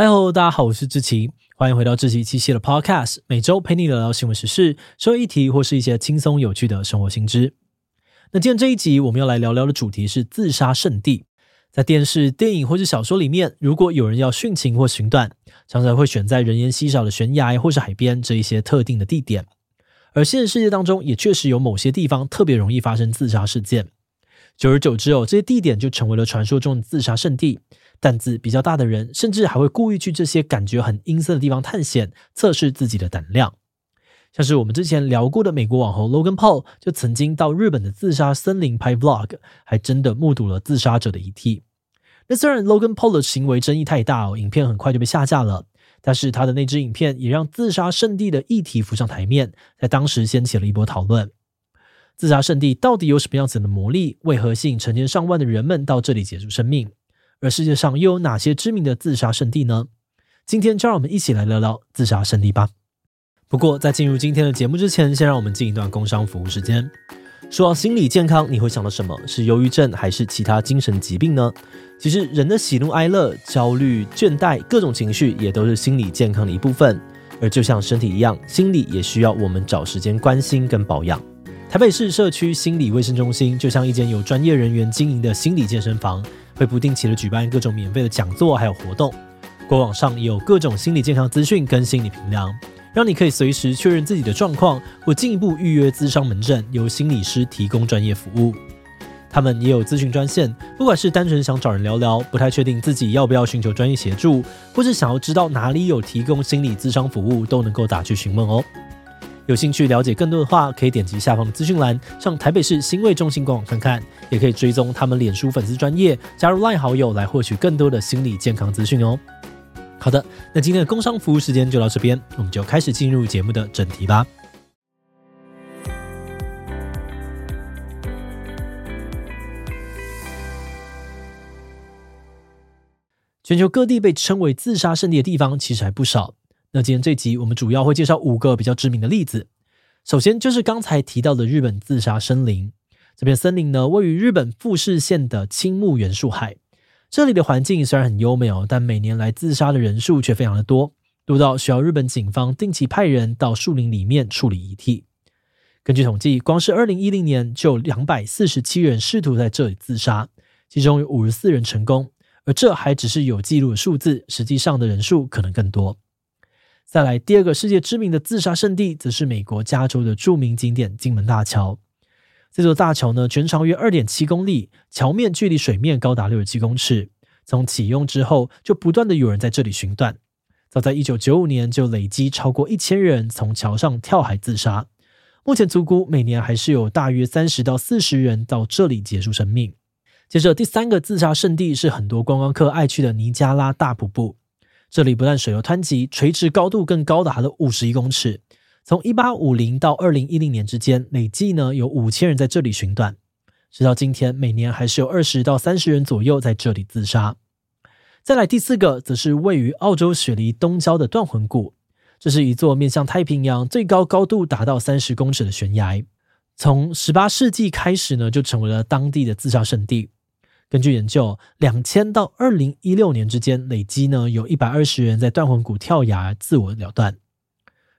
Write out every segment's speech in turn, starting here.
嗨喽，大家好，我是志奇，欢迎回到志奇七夕的 Podcast，每周陪你聊聊新闻时事、社会议题或是一些轻松有趣的生活新知。那今天这一集我们要来聊聊的主题是自杀圣地。在电视、电影或是小说里面，如果有人要殉情或寻短，常常会选在人烟稀少的悬崖或是海边这一些特定的地点。而现实世界当中，也确实有某些地方特别容易发生自杀事件。久而久之哦，这些地点就成为了传说中的自杀圣地。胆子比较大的人，甚至还会故意去这些感觉很阴森的地方探险，测试自己的胆量。像是我们之前聊过的美国网红 Logan Paul，就曾经到日本的自杀森林拍 Vlog，还真的目睹了自杀者的遗体。那虽然 Logan Paul 的行为争议太大哦，影片很快就被下架了，但是他的那支影片也让自杀圣地的议题浮上台面，在当时掀起了一波讨论。自杀圣地到底有什么样子的魔力？为何吸引成千上万的人们到这里结束生命？而世界上又有哪些知名的自杀圣地呢？今天就让我们一起来聊聊自杀圣地吧。不过，在进入今天的节目之前，先让我们进一段工商服务时间。说到心理健康，你会想到什么？是忧郁症还是其他精神疾病呢？其实，人的喜怒哀乐、焦虑、倦怠，各种情绪也都是心理健康的一部分。而就像身体一样，心理也需要我们找时间关心跟保养。台北市社区心理卫生中心就像一间有专业人员经营的心理健身房。会不定期的举办各种免费的讲座，还有活动。官网上也有各种心理健康资讯跟心理评量，让你可以随时确认自己的状况，或进一步预约咨商门诊，由心理师提供专业服务。他们也有咨询专线，不管是单纯想找人聊聊，不太确定自己要不要寻求专业协助，或是想要知道哪里有提供心理咨商服务，都能够打去询问哦。有兴趣了解更多的话，可以点击下方的资讯栏，上台北市心卫中心官网看看，也可以追踪他们脸书粉丝专页，加入 LINE 好友来获取更多的心理健康资讯哦。好的，那今天的工商服务时间就到这边，我们就开始进入节目的正题吧。全球各地被称为自杀圣地的地方，其实还不少。那今天这集我们主要会介绍五个比较知名的例子。首先就是刚才提到的日本自杀森林。这片森林呢，位于日本富士县的青木原树海。这里的环境虽然很优美哦，但每年来自杀的人数却非常的多，多到需要日本警方定期派人到树林里面处理遗体。根据统计，光是二零一零年就有两百四十七人试图在这里自杀，其中有五十四人成功，而这还只是有记录的数字，实际上的人数可能更多。再来，第二个世界知名的自杀圣地，则是美国加州的著名景点金门大桥。这座大桥呢，全长约二点七公里，桥面距离水面高达六十七公尺。从启用之后，就不断的有人在这里寻短。早在一九九五年，就累积超过一千人从桥上跳海自杀。目前粗估，每年还是有大约三十到四十人到这里结束生命。接着，第三个自杀圣地是很多观光客爱去的尼加拉大瀑布。这里不但水流湍急，垂直高度更高达了五十一公尺。从一八五零到二零一零年之间，累计呢有五千人在这里寻短。直到今天，每年还是有二十到三十人左右在这里自杀。再来第四个，则是位于澳洲雪梨东郊的断魂谷。这是一座面向太平洋、最高高度达到三十公尺的悬崖。从十八世纪开始呢，就成为了当地的自杀圣地。根据研究，两千到二零一六年之间，累积呢有一百二十人在断魂谷跳崖自我了断。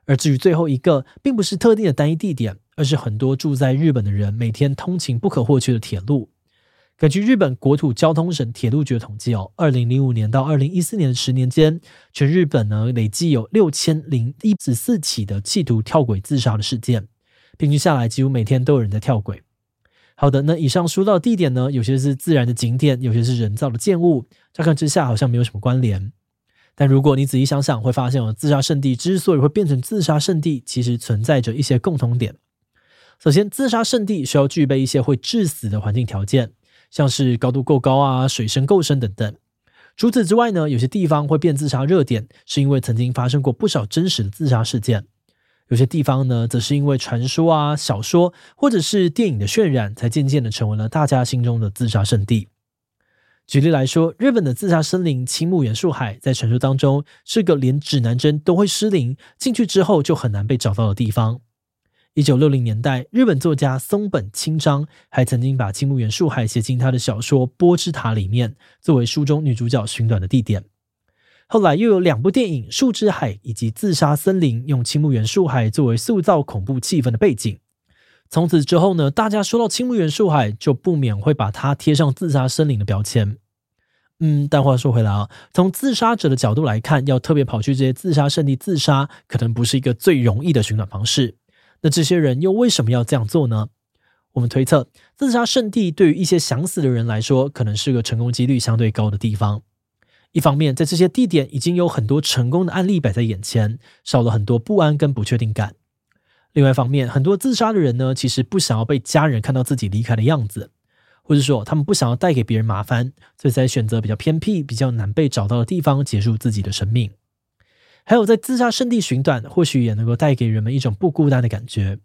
而至于最后一个，并不是特定的单一地点，而是很多住在日本的人每天通勤不可或缺的铁路。根据日本国土交通省铁路局的统计哦，二零零五年到二零一四年的十年间，全日本呢累计有六千零一十四起的企图跳轨自杀的事件，平均下来几乎每天都有人在跳轨。好的，那以上说到地点呢，有些是自然的景点，有些是人造的建物，乍看之下好像没有什么关联。但如果你仔细想想，会发现哦，自杀圣地之所以会变成自杀圣地，其实存在着一些共同点。首先，自杀圣地需要具备一些会致死的环境条件，像是高度够高啊、水深够深等等。除此之外呢，有些地方会变自杀热点，是因为曾经发生过不少真实的自杀事件。有些地方呢，则是因为传说啊、小说或者是电影的渲染，才渐渐的成为了大家心中的自杀圣地。举例来说，日本的自杀森林青木原树海，在传说当中是个连指南针都会失灵，进去之后就很难被找到的地方。一九六零年代，日本作家松本清张还曾经把青木原树海写进他的小说《波之塔》里面，作为书中女主角寻短的地点。后来又有两部电影《树之海》以及《自杀森林》，用青木原树海作为塑造恐怖气氛的背景。从此之后呢，大家说到青木原树海，就不免会把它贴上自杀森林的标签。嗯，但话说回来啊，从自杀者的角度来看，要特别跑去这些自杀圣地自杀，可能不是一个最容易的寻短方式。那这些人又为什么要这样做呢？我们推测，自杀圣地对于一些想死的人来说，可能是个成功几率相对高的地方。一方面，在这些地点已经有很多成功的案例摆在眼前，少了很多不安跟不确定感。另外一方面，很多自杀的人呢，其实不想要被家人看到自己离开的样子，或者说他们不想要带给别人麻烦，所以才选择比较偏僻、比较难被找到的地方结束自己的生命。还有，在自杀圣地寻短，或许也能够带给人们一种不孤单的感觉，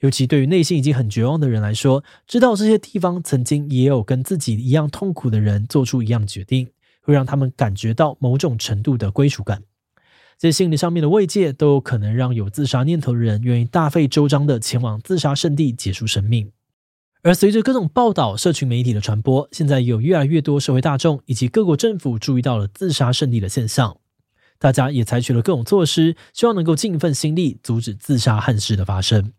尤其对于内心已经很绝望的人来说，知道这些地方曾经也有跟自己一样痛苦的人做出一样决定。会让他们感觉到某种程度的归属感，这些心理上面的慰藉都有可能让有自杀念头的人愿意大费周章的前往自杀圣地结束生命。而随着各种报道、社群媒体的传播，现在有越来越多社会大众以及各国政府注意到了自杀圣地的现象，大家也采取了各种措施，希望能够尽一份心力阻止自杀憾事的发生。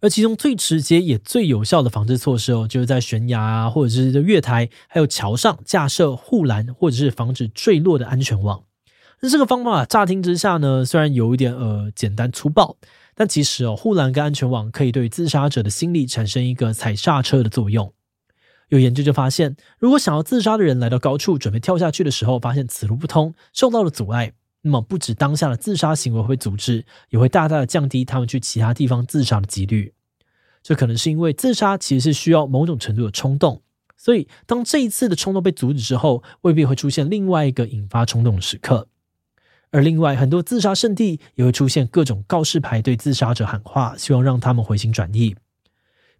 而其中最直接也最有效的防治措施哦，就是在悬崖啊，或者是月台，还有桥上架设护栏，或者是防止坠落的安全网。那这个方法乍听之下呢，虽然有一点呃简单粗暴，但其实哦，护栏跟安全网可以对自杀者的心理产生一个踩刹车的作用。有研究就发现，如果想要自杀的人来到高处准备跳下去的时候，发现此路不通，受到了阻碍。那么，不止当下的自杀行为会阻止，也会大大的降低他们去其他地方自杀的几率。这可能是因为自杀其实是需要某种程度的冲动，所以当这一次的冲动被阻止之后，未必会出现另外一个引发冲动的时刻。而另外，很多自杀圣地也会出现各种告示牌，对自杀者喊话，希望让他们回心转意。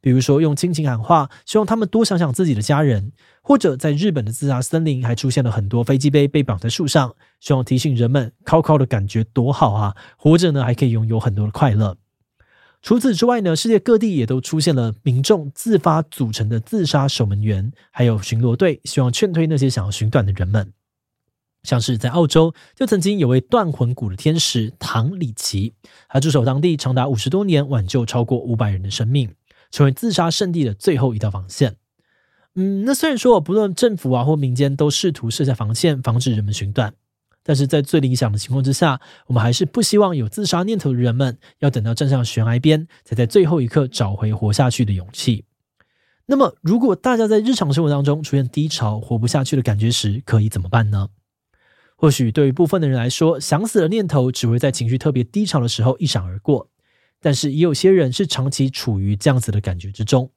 比如说用亲情喊话，希望他们多想想自己的家人；或者在日本的自杀森林，还出现了很多飞机杯被绑在树上，希望提醒人们靠靠的感觉多好啊！活着呢，还可以拥有很多的快乐。除此之外呢，世界各地也都出现了民众自发组成的自杀守门员，还有巡逻队，希望劝退那些想要寻短的人们。像是在澳洲，就曾经有位断魂谷的天使唐里奇，他驻守当地长达五十多年，挽救超过五百人的生命。成为自杀圣地的最后一道防线。嗯，那虽然说不论政府啊或民间都试图设下防线，防止人们寻短，但是在最理想的情况之下，我们还是不希望有自杀念头的人们要等到站上悬崖边，才在最后一刻找回活下去的勇气。那么，如果大家在日常生活当中出现低潮、活不下去的感觉时，可以怎么办呢？或许对于部分的人来说，想死的念头只会在情绪特别低潮的时候一闪而过。但是也有些人是长期处于这样子的感觉之中，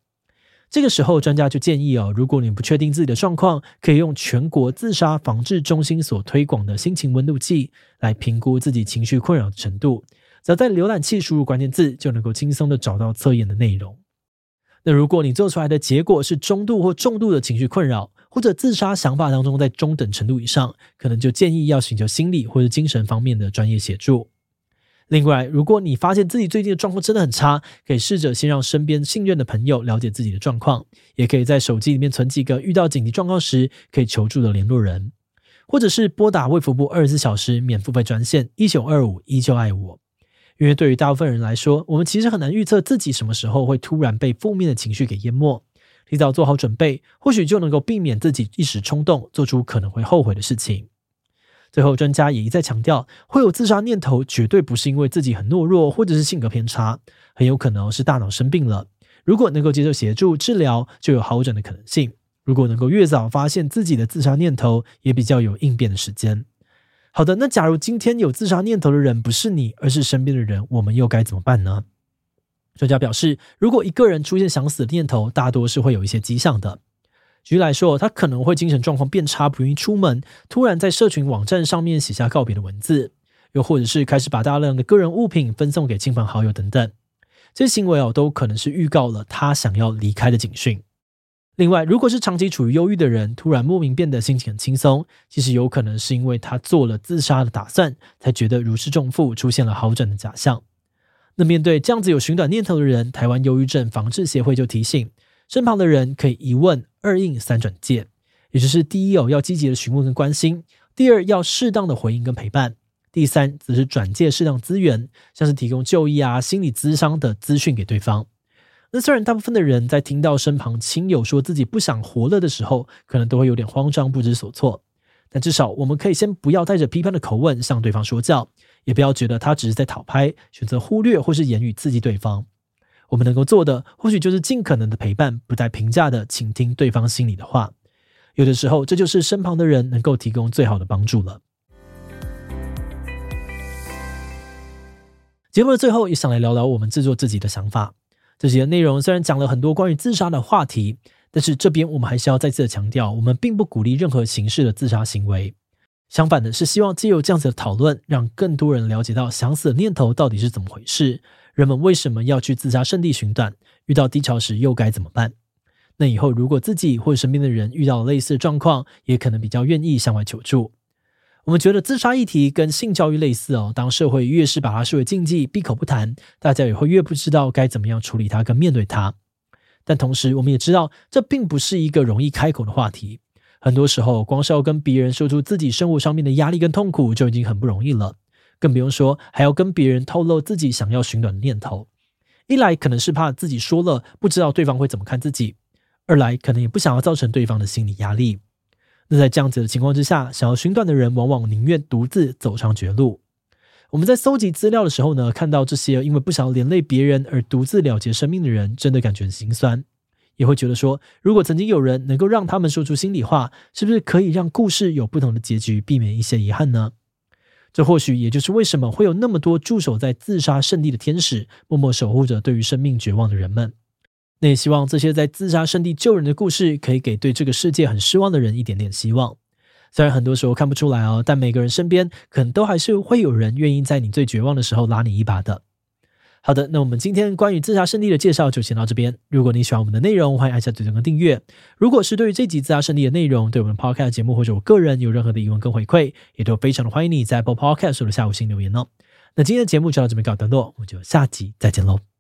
这个时候专家就建议哦，如果你不确定自己的状况，可以用全国自杀防治中心所推广的心情温度计来评估自己情绪困扰的程度。只要在浏览器输入关键字，就能够轻松的找到测验的内容。那如果你做出来的结果是中度或重度的情绪困扰，或者自杀想法当中在中等程度以上，可能就建议要寻求心理或者精神方面的专业协助。另外，如果你发现自己最近的状况真的很差，可以试着先让身边信任的朋友了解自己的状况，也可以在手机里面存几个遇到紧急状况时可以求助的联络人，或者是拨打卫福部二十四小时免付费专线一九二五依旧爱我。因为对于大部分人来说，我们其实很难预测自己什么时候会突然被负面的情绪给淹没，提早做好准备，或许就能够避免自己一时冲动做出可能会后悔的事情。最后，专家也一再强调，会有自杀念头，绝对不是因为自己很懦弱，或者是性格偏差，很有可能是大脑生病了。如果能够接受协助治疗，就有好转的可能性。如果能够越早发现自己的自杀念头，也比较有应变的时间。好的，那假如今天有自杀念头的人不是你，而是身边的人，我们又该怎么办呢？专家表示，如果一个人出现想死的念头，大多是会有一些迹象的。举例来说，他可能会精神状况变差，不愿意出门，突然在社群网站上面写下告别的文字，又或者是开始把大量的个人物品分送给亲朋好友等等。这些行为哦，都可能是预告了他想要离开的警讯。另外，如果是长期处于忧郁的人，突然莫名变得心情很轻松，其实有可能是因为他做了自杀的打算，才觉得如释重负，出现了好转的假象。那面对这样子有寻短念头的人，台湾忧郁症防治协会就提醒，身旁的人可以一问二应三转介，也就是第一哦，要积极的询问跟关心；第二，要适当的回应跟陪伴；第三，则是转介适当资源，像是提供就医啊、心理咨商的资讯给对方。那虽然大部分的人在听到身旁亲友说自己不想活了的时候，可能都会有点慌张、不知所措，但至少我们可以先不要带着批判的口吻向对方说教，也不要觉得他只是在讨拍，选择忽略或是言语刺激对方。我们能够做的，或许就是尽可能的陪伴，不带评价的倾听对方心里的话。有的时候，这就是身旁的人能够提供最好的帮助了。节目的最后，也想来聊聊我们制作自己的想法。这些内容虽然讲了很多关于自杀的话题，但是这边我们还是要再次的强调，我们并不鼓励任何形式的自杀行为。相反的，是希望借由这样子的讨论，让更多人了解到想死的念头到底是怎么回事，人们为什么要去自杀圣地寻短，遇到低潮时又该怎么办？那以后如果自己或身边的人遇到类似的状况，也可能比较愿意向外求助。我们觉得自杀议题跟性教育类似哦，当社会越是把它视为禁忌，闭口不谈，大家也会越不知道该怎么样处理它跟面对它。但同时，我们也知道这并不是一个容易开口的话题。很多时候，光是要跟别人说出自己生活上面的压力跟痛苦，就已经很不容易了，更不用说还要跟别人透露自己想要寻短的念头。一来可能是怕自己说了不知道对方会怎么看自己，二来可能也不想要造成对方的心理压力。那在这样子的情况之下，想要寻短的人往往宁愿独自走上绝路。我们在搜集资料的时候呢，看到这些因为不想要连累别人而独自了结生命的人，真的感觉很心酸，也会觉得说，如果曾经有人能够让他们说出心里话，是不是可以让故事有不同的结局，避免一些遗憾呢？这或许也就是为什么会有那么多驻守在自杀圣地的天使，默默守护着对于生命绝望的人们。那也希望这些在自杀圣地救人的故事，可以给对这个世界很失望的人一点点希望。虽然很多时候看不出来哦，但每个人身边可能都还是会有人愿意在你最绝望的时候拉你一把的。好的，那我们今天关于自杀圣地的介绍就先到这边。如果你喜欢我们的内容，欢迎按下最中的订阅。如果是对于这集自杀圣地的内容，对我们 Podcast 节目或者我个人有任何的疑问跟回馈，也都非常的欢迎你在播 Podcast 的下午星留言哦。那今天的节目就到这边告一段落，我们就下集再见喽。